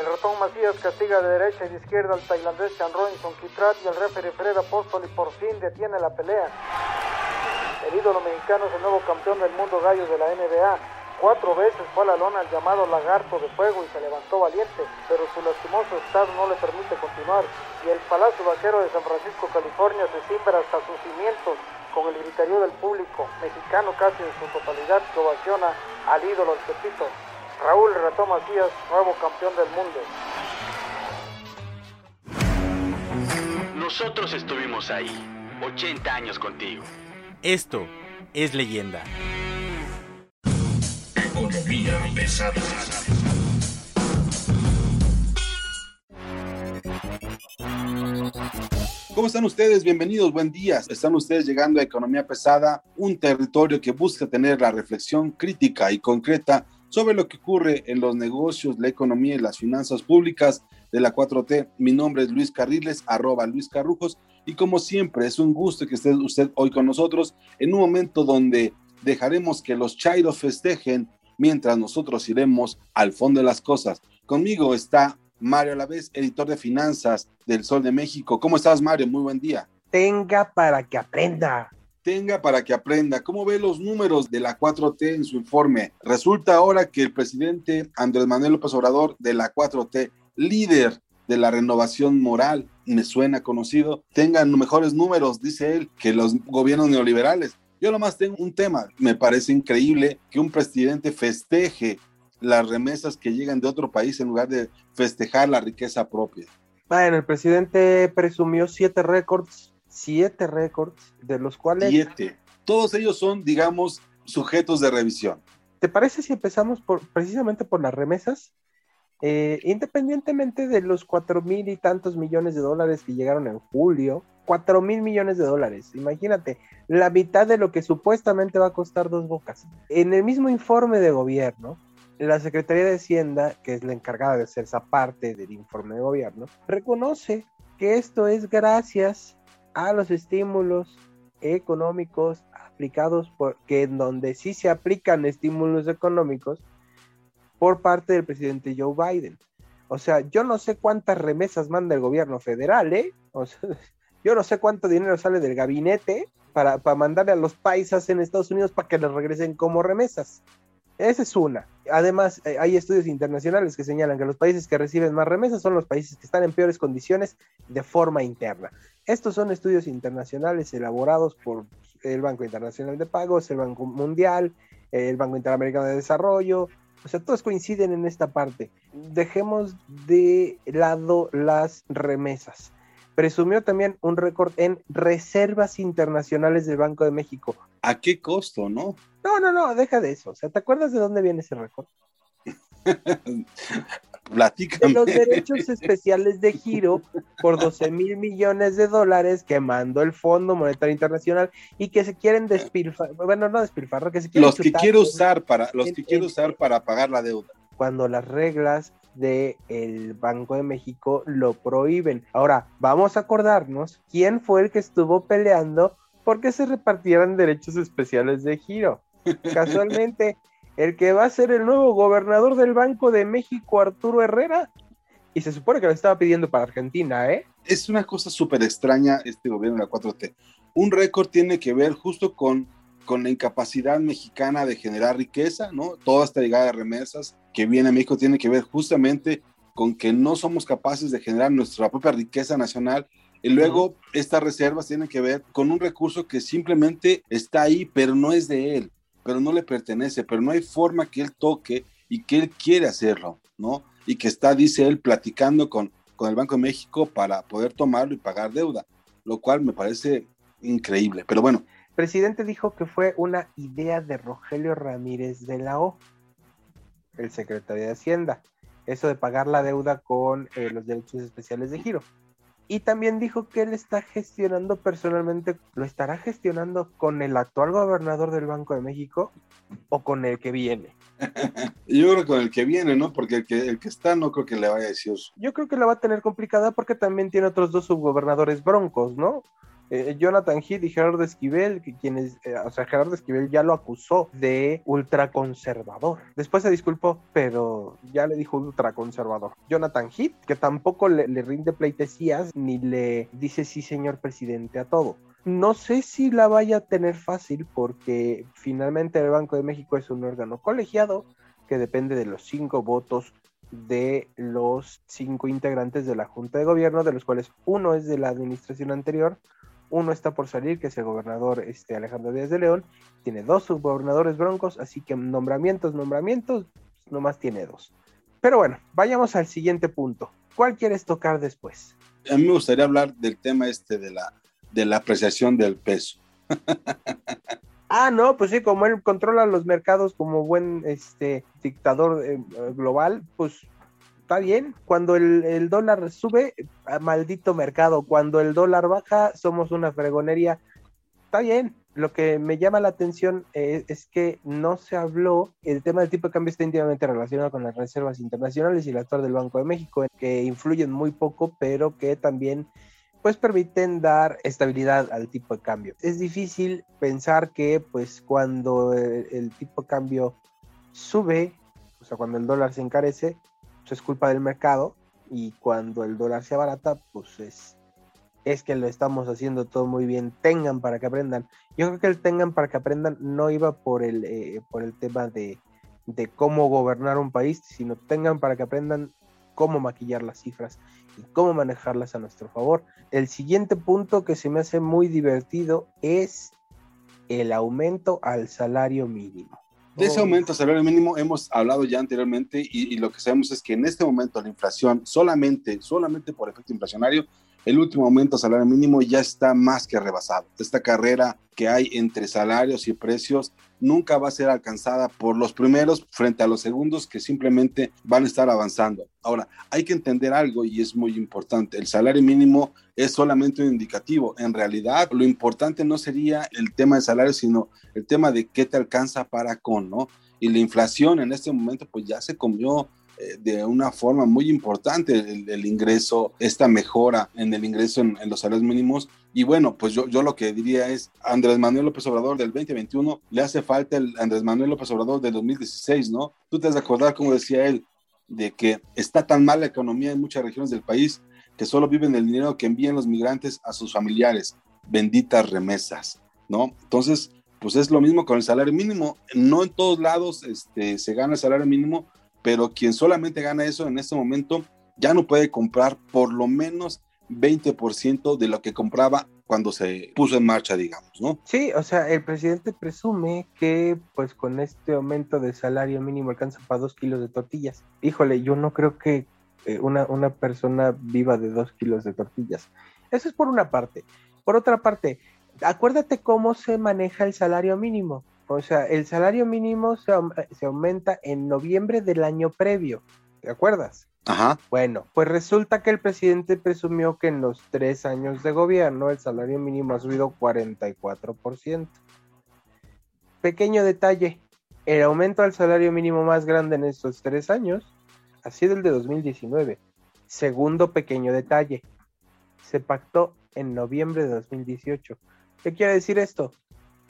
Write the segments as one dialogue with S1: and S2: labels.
S1: El ratón Macías castiga de derecha y de izquierda al tailandés Chan Robinson Kitrat y el referee Fred Apóstol y por fin detiene la pelea. El ídolo mexicano es el nuevo campeón del mundo gallo de la NBA. Cuatro veces fue a la lona el llamado lagarto de fuego y se levantó valiente, pero su lastimoso estado no le permite continuar. Y el Palacio Vaquero de San Francisco, California, se cimbra hasta sus cimientos con el griterío del público, mexicano casi en su totalidad, que ovaciona al ídolo del Pepito. Raúl Reto Macías, nuevo campeón del mundo.
S2: Nosotros estuvimos ahí, 80 años contigo.
S3: Esto es leyenda.
S4: Economía pesada.
S5: ¿Cómo están ustedes? Bienvenidos, buen día. Están ustedes llegando a Economía Pesada, un territorio que busca tener la reflexión crítica y concreta sobre lo que ocurre en los negocios, la economía y las finanzas públicas de la 4T. Mi nombre es Luis Carriles, arroba Luis Carrujos, y como siempre es un gusto que esté usted hoy con nosotros en un momento donde dejaremos que los chairos festejen mientras nosotros iremos al fondo de las cosas. Conmigo está Mario Alavés, editor de finanzas del Sol de México. ¿Cómo estás, Mario? Muy buen día.
S6: Tenga para que aprenda.
S5: Tenga para que aprenda. ¿Cómo ve los números de la 4T en su informe? Resulta ahora que el presidente Andrés Manuel López Obrador de la 4T, líder de la renovación moral, me suena conocido, tengan mejores números, dice él, que los gobiernos neoliberales. Yo nomás tengo un tema. Me parece increíble que un presidente festeje las remesas que llegan de otro país en lugar de festejar la riqueza propia.
S6: Bueno, el presidente presumió siete récords, siete récords, de los cuales...
S5: Siete. Todos ellos son, digamos, sujetos de revisión.
S6: ¿Te parece si empezamos por, precisamente por las remesas? Eh, independientemente de los cuatro mil y tantos millones de dólares que llegaron en julio, cuatro mil millones de dólares, imagínate, la mitad de lo que supuestamente va a costar dos bocas. En el mismo informe de gobierno, la Secretaría de Hacienda, que es la encargada de hacer esa parte del informe de gobierno, reconoce que esto es gracias a los estímulos económicos aplicados por que en donde sí se aplican estímulos económicos por parte del presidente Joe Biden. O sea, yo no sé cuántas remesas manda el gobierno federal, ¿eh? O sea, yo no sé cuánto dinero sale del gabinete para, para mandarle a los paisas en Estados Unidos para que les regresen como remesas. Esa es una. Además, eh, hay estudios internacionales que señalan que los países que reciben más remesas son los países que están en peores condiciones de forma interna. Estos son estudios internacionales elaborados por el Banco Internacional de Pagos, el Banco Mundial, el Banco Interamericano de Desarrollo. O sea, todos coinciden en esta parte. Dejemos de lado las remesas. Presumió también un récord en reservas internacionales del Banco de México.
S5: ¿A qué costo, no?
S6: No, no, no, deja de eso. O sea, ¿te acuerdas de dónde viene ese récord?
S5: Platícame.
S6: De los derechos especiales de giro por 12 mil millones de dólares que mandó el Fondo Monetario Internacional y que se quieren despilfarrar, bueno, no despilfarrar, que se quieren
S5: Los que quiero usar para, los que quiero usar para pagar la deuda.
S6: Cuando las reglas del Banco de México lo prohíben. Ahora, vamos a acordarnos quién fue el que estuvo peleando porque se repartieran derechos especiales de giro. Casualmente, el que va a ser el nuevo gobernador del Banco de México, Arturo Herrera. Y se supone que lo estaba pidiendo para Argentina, ¿eh?
S5: Es una cosa súper extraña este gobierno de la 4T. Un récord tiene que ver justo con, con la incapacidad mexicana de generar riqueza, ¿no? Toda esta llegada de remesas que viene a México tiene que ver justamente con que no somos capaces de generar nuestra propia riqueza nacional. Y luego estas reservas tienen que ver con un recurso que simplemente está ahí, pero no es de él, pero no le pertenece, pero no hay forma que él toque y que él quiere hacerlo, ¿no? Y que está, dice él, platicando con, con el Banco de México para poder tomarlo y pagar deuda, lo cual me parece increíble. Pero bueno,
S6: El presidente dijo que fue una idea de Rogelio Ramírez de la O. el secretario de Hacienda. Eso de pagar la deuda con eh, los derechos especiales de giro. Y también dijo que él está gestionando personalmente, lo estará gestionando con el actual gobernador del Banco de México o con el que viene.
S5: Yo creo que con el que viene, ¿no? Porque el que, el que está no creo que le vaya a decir.
S6: Yo creo que la va a tener complicada porque también tiene otros dos subgobernadores broncos, ¿no? Eh, Jonathan Heath y Gerardo Esquivel, que quienes, eh, o sea, Gerardo Esquivel ya lo acusó de ultraconservador. Después se disculpó, pero ya le dijo ultraconservador. Jonathan Heath, que tampoco le rinde pleitesías ni le dice sí, señor presidente, a todo. No sé si la vaya a tener fácil porque finalmente el Banco de México es un órgano colegiado que depende de los cinco votos de los cinco integrantes de la Junta de Gobierno, de los cuales uno es de la administración anterior, uno está por salir, que es el gobernador este, Alejandro Díaz de León, tiene dos subgobernadores broncos, así que nombramientos, nombramientos, nomás tiene dos. Pero bueno, vayamos al siguiente punto. ¿Cuál quieres tocar después?
S5: A mí me gustaría hablar del tema este de la, de la apreciación del peso.
S6: ah, no, pues sí, como él controla los mercados como buen este, dictador eh, global, pues está bien. Cuando el, el, dólar sube, maldito mercado. Cuando el dólar baja, somos una fregonería. Está bien. Lo que me llama la atención es, es, que no se habló, el tema del tipo de cambio está íntimamente relacionado con las reservas internacionales y el actor del Banco de México, que influyen muy poco, pero que también pues permiten dar estabilidad al tipo de cambio. Es difícil pensar que pues cuando el, el tipo de cambio sube, o sea, cuando el dólar se encarece, pues es culpa del mercado y cuando el dólar se abarata, pues es, es que lo estamos haciendo todo muy bien. Tengan para que aprendan. Yo creo que el tengan para que aprendan no iba por el, eh, por el tema de, de cómo gobernar un país, sino tengan para que aprendan cómo maquillar las cifras y cómo manejarlas a nuestro favor. El siguiente punto que se me hace muy divertido es el aumento al salario mínimo.
S5: De ese aumento al salario mínimo hemos hablado ya anteriormente y, y, lo que sabemos es que en este momento la inflación solamente, solamente por efecto inflacionario, el último aumento al salario mínimo ya está más que rebasado. Esta carrera que hay entre salarios y precios nunca va a ser alcanzada por los primeros frente a los segundos que simplemente van a estar avanzando. Ahora, hay que entender algo y es muy importante. El salario mínimo es solamente un indicativo. En realidad, lo importante no sería el tema del salario, sino el tema de qué te alcanza para con, ¿no? Y la inflación en este momento pues ya se comió de una forma muy importante el, ingreso, esta mejora en el ingreso en, en, los salarios mínimos. Y bueno, pues yo, yo lo que diría es, Andrés Manuel López Obrador del 2021 le hace falta el Andrés Manuel López Obrador del 2016, ¿no? Tú te has de acordar, como decía él, de que está tan mal la economía en muchas regiones del país que solo viven el dinero que envían los migrantes a sus familiares. Benditas remesas, ¿no? Entonces, pues es lo mismo con el salario mínimo. No en todos lados este, se gana el salario mínimo, pero quien solamente gana eso en este momento ya no puede comprar por lo menos 20% de lo que compraba cuando se puso en marcha, digamos, ¿no?
S6: Sí, o sea, el presidente presume que pues con este aumento de salario mínimo alcanza para dos kilos de tortillas. Híjole, yo no creo que eh, una, una persona viva de dos kilos de tortillas. Eso es por una parte. Por otra parte, acuérdate cómo se maneja el salario mínimo. O sea, el salario mínimo se, se, aumenta en noviembre del año previo. ¿Te acuerdas?
S5: Ajá.
S6: Bueno, pues resulta que el presidente presumió que en los tres años de gobierno el salario mínimo ha subido 44%. Pequeño detalle, el aumento al salario mínimo más grande en estos tres años ha sido el de 2019. Segundo pequeño detalle, se pactó en noviembre de 2018. ¿Qué quiere decir esto?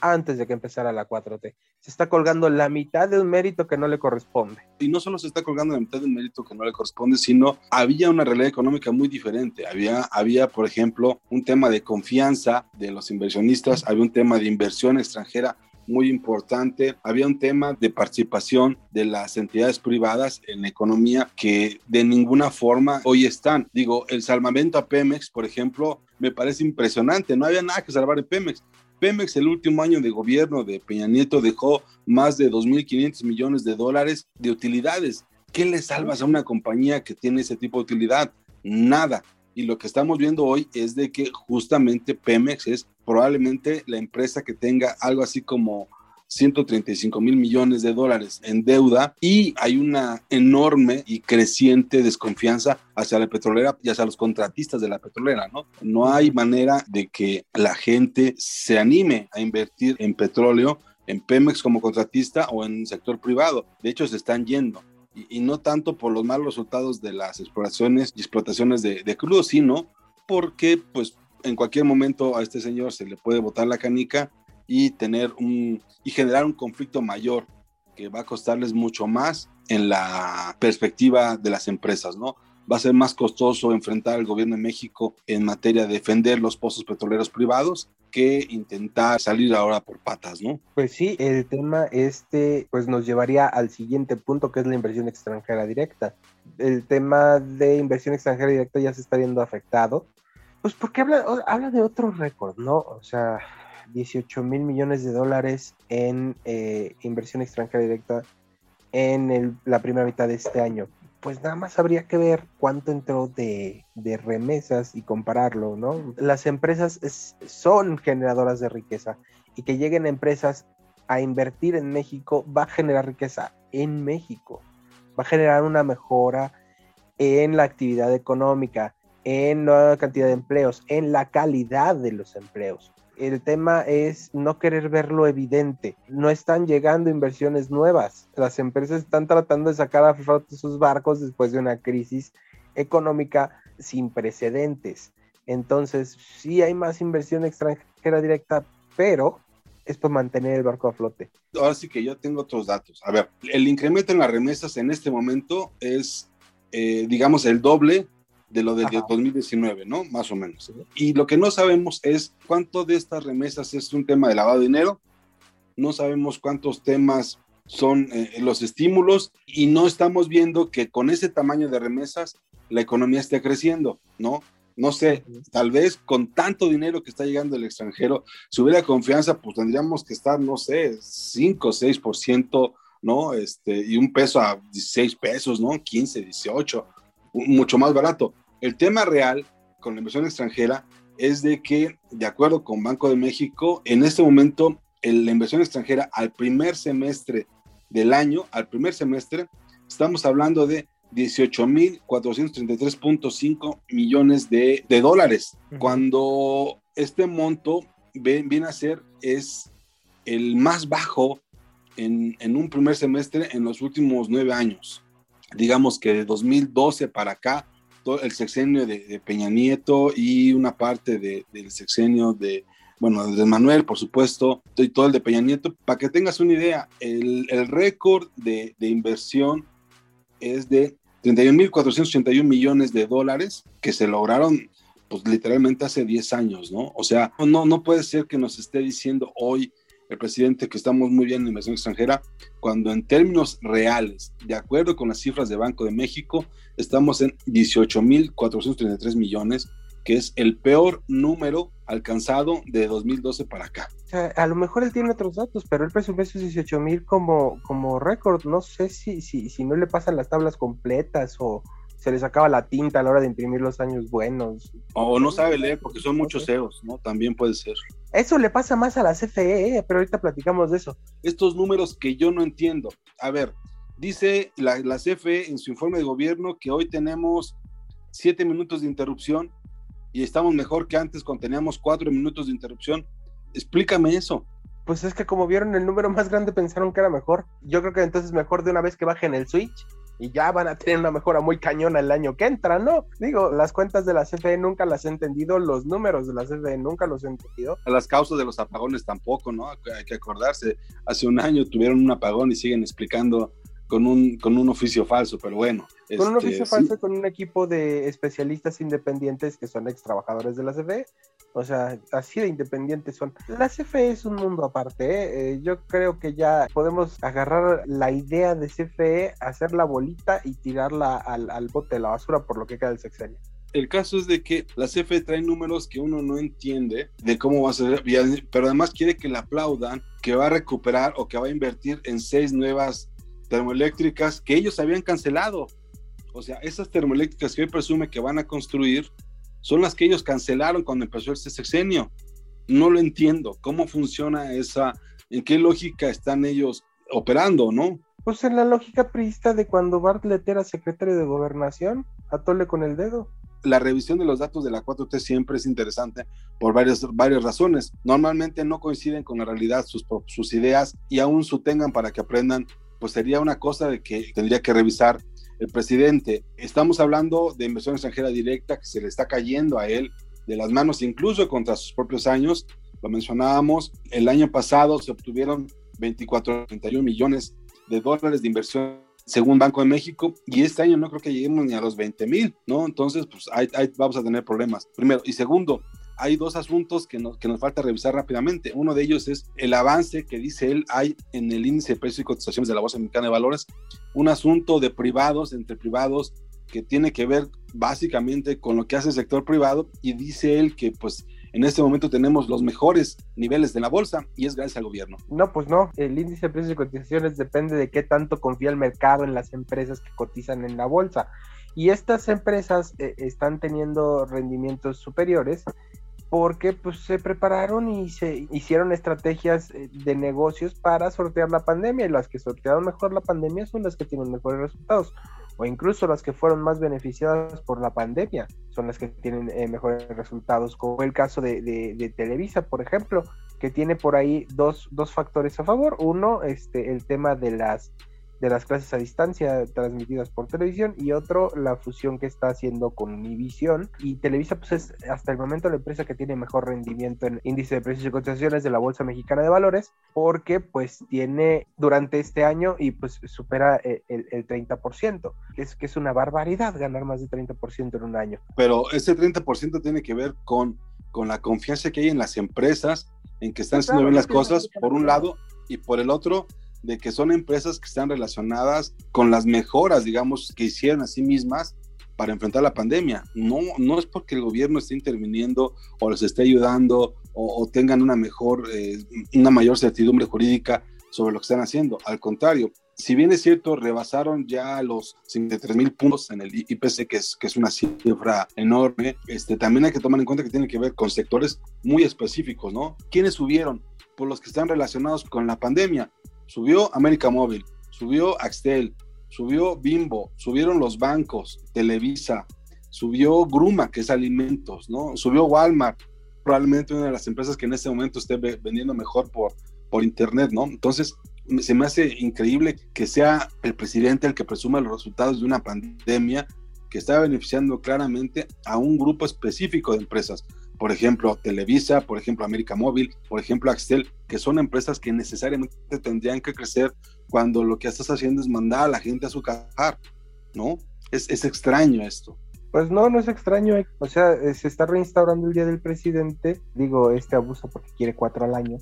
S6: Antes de que empezara la 4T. Se está colgando la mitad de un mérito que no le corresponde.
S5: Y no solo se está colgando la mitad de un mérito que no le corresponde, sino había una realidad económica muy diferente. Había, había, por ejemplo, un tema de confianza de los inversionistas, había un tema de inversión extranjera muy importante. Había un tema de participación de las entidades privadas en la economía que de ninguna forma hoy están. Digo, el salvamento a Pemex, por ejemplo, me parece impresionante. No había nada que salvar en Pemex. Pemex el último año de gobierno de Peña Nieto dejó más de 2.500 millones de dólares de utilidades. ¿Qué le salvas a una compañía que tiene ese tipo de utilidad? Nada. Y lo que estamos viendo hoy es de que justamente Pemex es probablemente la empresa que tenga algo así como 135 mil millones de dólares en deuda y hay una enorme y creciente desconfianza hacia la petrolera y hacia los contratistas de la petrolera, ¿no? No hay manera de que la gente se anime a invertir en petróleo, en Pemex como contratista o en el sector privado. De hecho, se están yendo. Y, no tanto por los malos resultados de las exploraciones y explotaciones de, de crudo, sino porque pues en cualquier momento a este señor se le puede botar la canica y tener un y generar un conflicto mayor que va a costarles mucho más en la perspectiva de las empresas, ¿no? Va a ser más costoso enfrentar al gobierno de México en materia de defender los pozos petroleros privados que intentar salir ahora por patas, ¿no?
S6: Pues sí, el tema este pues nos llevaría al siguiente punto que es la inversión extranjera directa. El tema de inversión extranjera directa ya se está viendo afectado, pues porque habla, habla de otro récord, ¿no? O sea, 18 mil millones de dólares en eh, inversión extranjera directa en la primera mitad de este año. Pues nada más habría que ver cuánto entró de, remesas y compararlo, ¿no? Las empresas son generadoras de riqueza y que lleguen empresas a invertir en México va a generar riqueza en México, va a generar una mejora en la actividad económica, en la cantidad de empleos, en la calidad de los empleos el tema es no querer ver lo evidente. No están llegando inversiones nuevas. Las empresas están tratando de sacar a flote sus barcos después de una crisis económica sin precedentes. Entonces, sí hay más inversión extranjera directa, pero es para mantener el barco a flote.
S5: Ahora sí que yo tengo otros datos. A ver, el incremento en las remesas en este momento es, eh, digamos, el doble de lo del 2019, ¿no? Más o menos. Y lo que no sabemos es cuánto de estas remesas es un tema de lavado de dinero, no sabemos cuántos temas son eh, los estímulos y no estamos viendo que con ese tamaño de remesas la economía esté creciendo, ¿no? No sé, tal vez con tanto dinero que está llegando del extranjero, si hubiera confianza, pues tendríamos que estar, no sé, 5 o 6%, ¿no? Este, y un peso a 16 pesos, ¿no? 15, 18, mucho más barato. El tema real con la inversión extranjera es de que, de acuerdo con Banco de México, en este momento la inversión extranjera al primer semestre del año, al primer semestre, estamos hablando de 18.433.5 millones de, dólares, cuando este monto viene a ser es el más bajo en, en, un primer semestre en los últimos nueve años. Digamos que de 2012 para acá el sexenio de, Peña Nieto y una parte del sexenio de, bueno, de Manuel, por supuesto, y todo el de Peña Nieto. Para que tengas una idea, el, récord de, inversión es de 31.481 millones de dólares que se lograron pues literalmente hace 10 años, ¿no? O sea, no, no puede ser que nos esté diciendo hoy el presidente que estamos muy bien en inversión extranjera, cuando en términos reales, de acuerdo con las cifras de Banco de México, estamos en 18.433 millones, que es el peor número alcanzado de 2012 para acá.
S6: a lo mejor él tiene otros datos, pero él presume esos 18 mil como, como récord. No sé si, si, si no le pasan las tablas completas o, se les acaba la tinta a la hora de imprimir los años buenos.
S5: O no sabe leer porque son muchos CEOs, ¿no? También puede ser.
S6: Eso le pasa más a la CFE, ¿eh? pero ahorita platicamos de eso.
S5: Estos números que yo no entiendo. A ver, dice la, la CFE en su informe de gobierno que hoy tenemos siete minutos de interrupción y estamos mejor que antes cuando teníamos cuatro minutos de interrupción. Explícame eso.
S6: Pues es que como vieron el número más grande pensaron que era mejor. Yo creo que entonces mejor de una vez que bajen el switch y ya van a tener una mejora muy cañona el año que entra, ¿no? Digo, las cuentas de la CFE nunca las he entendido, los números de la CFE nunca los he entendido.
S5: Las causas de los apagones tampoco, ¿no? Hay que acordarse, hace un año tuvieron un apagón y siguen explicando con un, con un oficio falso, pero bueno.
S6: Con un oficio este, falso, con un equipo de especialistas independientes que son ex trabajadores de la CFE. O sea, así de independientes son. La CFE es un mundo aparte. ¿eh? Eh, yo creo que ya podemos agarrar la idea de CFE, hacer la bolita y tirarla al, al bote de la basura por lo que queda del sexenio.
S5: El caso es de que la CFE trae números que uno no entiende de cómo va a ser, pero además quiere que le aplaudan que va a recuperar o que va a invertir en seis nuevas termoeléctricas que ellos habían cancelado. O sea, esas termoeléctricas que hoy presume que van a construir son las que ellos cancelaron cuando empezó este sexenio. No lo entiendo. ¿Cómo funciona esa ¿En qué lógica están ellos operando, no?
S6: Pues en la lógica priista de cuando Bartlett era secretario de gobernación, atole con el dedo.
S5: La revisión de los datos de la 4T siempre es interesante por varias, varias razones. Normalmente no coinciden con la realidad sus, sus ideas y aún su tengan para que aprendan, pues sería una cosa de que tendría que revisar el presidente. Estamos hablando de inversión extranjera directa que se le está cayendo a él de las manos, incluso contra sus propios años. Lo mencionábamos, el año pasado se obtuvieron 24, 31 millones de dólares de inversión según Banco de México, y este año no creo que lleguemos ni a los 20 mil, ¿no? Entonces, pues ahí, vamos a tener problemas. Primero. Y segundo, hay dos asuntos que nos, que nos falta revisar rápidamente. Uno de ellos es el avance que dice él hay en el índice de precios y cotizaciones de la Bolsa Mexicana de Valores, un asunto de privados, entre privados, que tiene que ver básicamente con lo que hace el sector privado, y dice él que pues en este momento tenemos los mejores niveles de la bolsa y es gracias al gobierno.
S6: No, pues no. El índice de precios y cotizaciones depende de qué tanto confía el mercado en las empresas que cotizan en la bolsa. Y estas empresas eh, están teniendo rendimientos superiores porque pues se prepararon y se hicieron estrategias eh, de negocios para sortear la pandemia y las que sortearon mejor la pandemia son las que tienen mejores resultados o incluso las que fueron más beneficiadas por la pandemia son las que tienen eh, mejores resultados, como el caso de, de, Televisa, por ejemplo, que tiene por ahí dos, dos factores a favor. Uno, este, el tema de las de las clases a distancia transmitidas por televisión y otro la fusión que está haciendo con Univision y Televisa pues es hasta el momento la empresa que tiene mejor rendimiento en índice de precios y cotizaciones de la Bolsa Mexicana de Valores porque pues tiene durante este año y pues supera eh, el, el, 30% que es, que es una barbaridad ganar más de 30% en un año.
S5: Pero ese 30% tiene que ver con, con la confianza que hay en las empresas en que están haciendo bien las cosas por un lado y por el otro de que son empresas que están relacionadas con las mejoras, digamos, que hicieron a sí mismas para enfrentar la pandemia. No, no es porque el gobierno esté interviniendo o les esté ayudando o, tengan una mejor, eh, una mayor certidumbre jurídica sobre lo que están haciendo. Al contrario, si bien es cierto, rebasaron ya los 53 mil puntos en el IPC, que es, que es una cifra enorme, este, también hay que tomar en cuenta que tiene que ver con sectores muy específicos, ¿no? ¿Quiénes subieron? Por los que están relacionados con la pandemia. Subió América Móvil, subió Axtel, subió Bimbo, subieron los bancos, Televisa, subió Gruma, que es alimentos, ¿no? Subió Walmart, probablemente una de las empresas que en este momento esté vendiendo mejor por, por internet, ¿no? Entonces, se me hace increíble que sea el presidente el que presuma los resultados de una pandemia que está beneficiando claramente a un grupo específico de empresas por ejemplo, Televisa, por ejemplo, América Móvil, por ejemplo, Axtel, que son empresas que necesariamente tendrían que crecer cuando lo que estás haciendo es mandar a la gente a su cajar, ¿no? Es, es extraño esto.
S6: Pues no, no es extraño. O sea, eh, se está reinstaurando el Día del Presidente. Digo, este abuso porque quiere cuatro al año.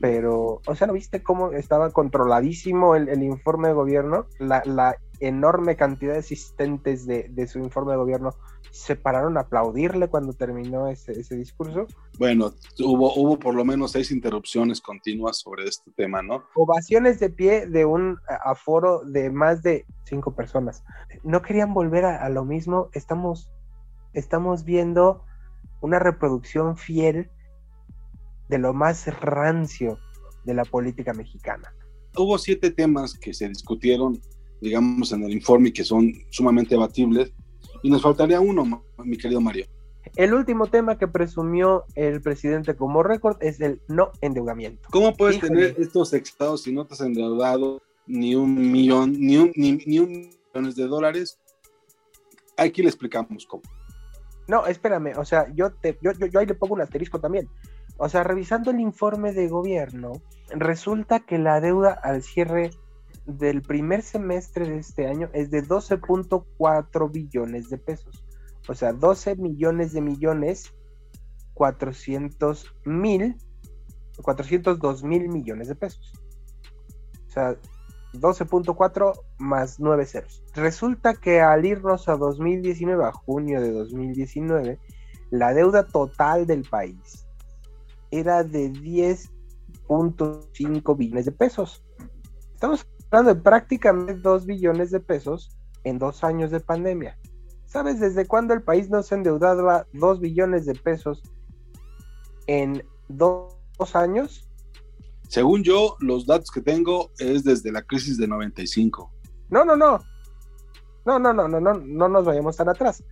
S6: Pero, o sea, ¿no viste cómo estaba controladísimo el, el informe de gobierno? La, la enorme cantidad de asistentes de, de, su informe de gobierno se pararon a aplaudirle cuando terminó ese, ese, discurso.
S5: Bueno, hubo, hubo por lo menos seis interrupciones continuas sobre este tema, ¿no?
S6: Ovaciones de pie de un aforo de más de cinco personas. No querían volver a, a lo mismo. Estamos, estamos viendo una reproducción fiel de lo más rancio de la política mexicana.
S5: Hubo siete temas que se discutieron digamos, en el informe que son sumamente abatibles. Y nos faltaría uno, mi querido Mario.
S6: El último tema que presumió el presidente como récord es el no endeudamiento.
S5: ¿Cómo puedes tener estos estados si no te has endeudado ni un millón, ni un, ni, un millones de dólares? Aquí le explicamos cómo.
S6: No, espérame, o sea, yo, te, yo, yo, yo ahí le pongo un asterisco también. O sea, revisando el informe de gobierno, resulta que la deuda al cierre del primer semestre de este año es de 12.4 billones de pesos. O sea, 12 millones de millones, 400 mil, 402 mil millones de pesos. O sea, 12.4 más 9 ceros. Resulta que al irnos a 2019, a junio de 2019, la deuda total del país era de 10.5 billones de pesos. Estamos hablando de prácticamente 2 billones de pesos en dos años de pandemia. ¿Sabes desde cuándo el país no se endeudaba 2 billones de pesos en dos años?
S5: Según yo, los datos que tengo es desde la crisis de 95.
S6: No, no, no. No, no, no, no, no, no nos vayamos tan atrás.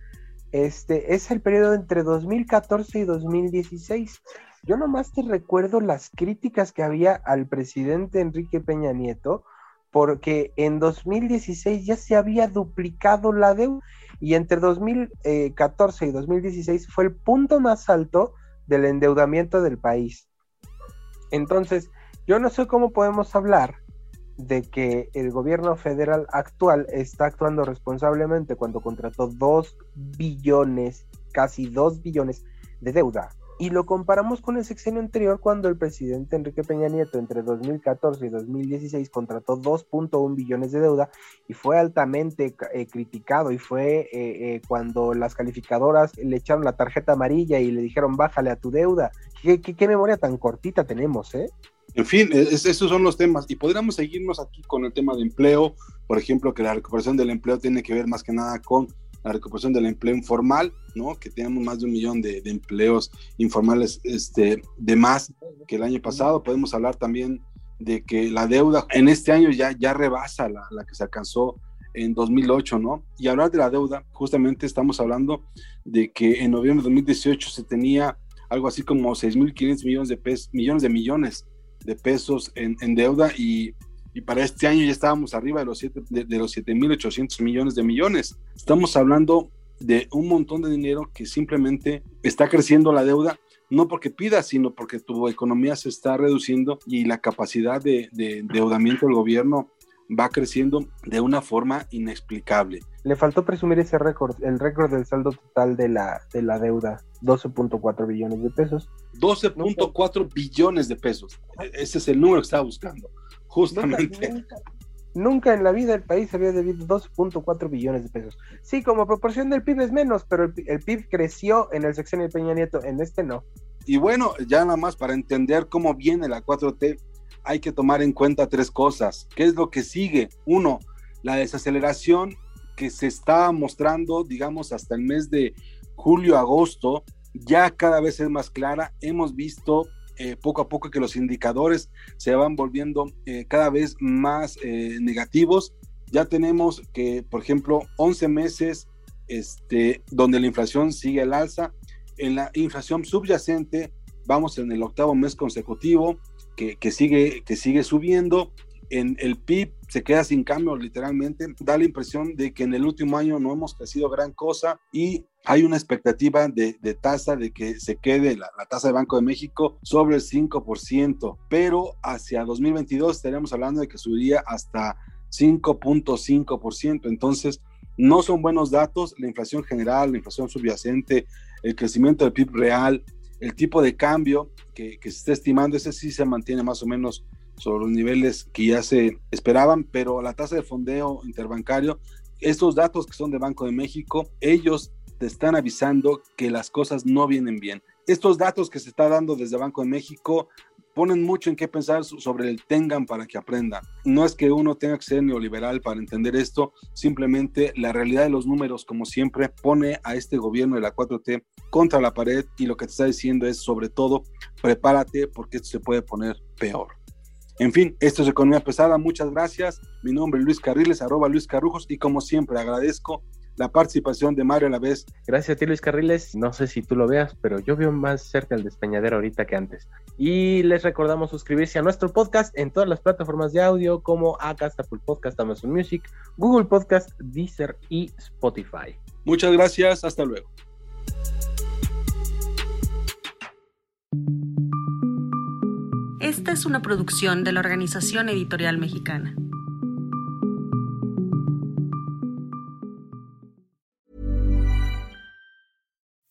S6: Este es el periodo entre 2014 y 2016. Yo nomás te recuerdo las críticas que había al presidente Enrique Peña Nieto, porque en 2016 ya se había duplicado la deuda y entre 2014 y 2016 fue el punto más alto del endeudamiento del país. Entonces, yo no sé cómo podemos hablar de que el gobierno federal actual está actuando responsablemente cuando contrató 2 billones, casi 2 billones de deuda. Y lo comparamos con el sexenio anterior cuando el presidente Enrique Peña Nieto entre 2014 y 2016 contrató 2.1 billones de deuda y fue altamente eh, criticado y fue eh, eh, cuando las calificadoras le echaron la tarjeta amarilla y le dijeron bájale a tu deuda. ¿Qué, memoria tan cortita tenemos, eh?
S5: En fin, es, esos son los temas. Y podríamos seguirnos aquí con el tema de empleo, por ejemplo, que la recuperación del empleo tiene que ver más que nada con la recuperación del empleo informal, ¿no? Que tenemos más de un millón de, de, empleos informales este, de más que el año pasado. Podemos hablar también de que la deuda en este año ya, ya rebasa la, la que se alcanzó en 2008, ¿no? Y hablar de la deuda, justamente estamos hablando de que en noviembre de 2018 se tenía algo así como 6.500 millones de pesos, millones de millones de pesos en, en deuda y, y, para este año ya estábamos arriba de los, siete, de, de los 7.800 millones de millones. Estamos hablando de un montón de dinero que simplemente está creciendo la deuda, no porque pida, sino porque tu economía se está reduciendo y la capacidad de, de endeudamiento del gobierno va creciendo de una forma inexplicable.
S6: Le faltó presumir ese récord, el récord del saldo total de la, de la deuda, 12.4 billones de pesos.
S5: 12.4 billones de pesos. Ese es el número que estaba buscando, justamente.
S6: Nunca, nunca, en la vida el país había debido 12.4 billones de pesos. Sí, como proporción del PIB es menos, pero el, el PIB creció en el sexenio de Peña Nieto, en este no.
S5: Y bueno, ya nada más para entender cómo viene la 4T, hay que tomar en cuenta tres cosas. ¿Qué es lo que sigue? Uno, la desaceleración que se está mostrando, digamos, hasta el mes de julio, agosto, ya cada vez es más clara. Hemos visto eh, poco a poco que los indicadores se van volviendo eh, cada vez más eh, negativos. Ya tenemos que, por ejemplo, 11 meses este, donde la inflación sigue al alza. En la inflación subyacente vamos en el octavo mes consecutivo que, que, sigue, que sigue subiendo. En el PIB se queda sin cambio literalmente. Da la impresión de que en el último año no hemos crecido gran cosa y hay una expectativa de, de tasa de que se quede la, tasa de Banco de México sobre el 5%, pero hacia 2022 estaríamos hablando de que subiría hasta 5.5%. Entonces, no son buenos datos. La inflación general, la inflación subyacente, el crecimiento del PIB real, el tipo de cambio que, que, se está estimando, ese sí se mantiene más o menos sobre los niveles que ya se esperaban, pero la tasa de fondeo interbancario, estos datos que son de Banco de México, ellos te están avisando que las cosas no vienen bien. Estos datos que se está dando desde Banco de México ponen mucho en qué pensar sobre el tengan para que aprendan. No es que uno tenga que ser neoliberal para entender esto, simplemente la realidad de los números, como siempre, pone a este gobierno de la 4T contra la pared y lo que te está diciendo es, sobre todo, prepárate porque esto se puede poner peor. En fin, esto es Economía Pesada. Muchas gracias. Mi nombre es Luis Carriles, arroba Luis Carrujos, y como siempre agradezco la participación de Mario a la vez.
S6: Gracias a ti, Luis Carriles. No sé si tú lo veas, pero yo veo más cerca el despeñadero ahorita que antes. Y les recordamos suscribirse a nuestro podcast en todas las plataformas de audio como Acast, Apple Podcast, Amazon Music, Google Podcast, Deezer y Spotify.
S5: Muchas gracias. Hasta luego.
S7: Esta es una producción de la Organización Editorial Mexicana.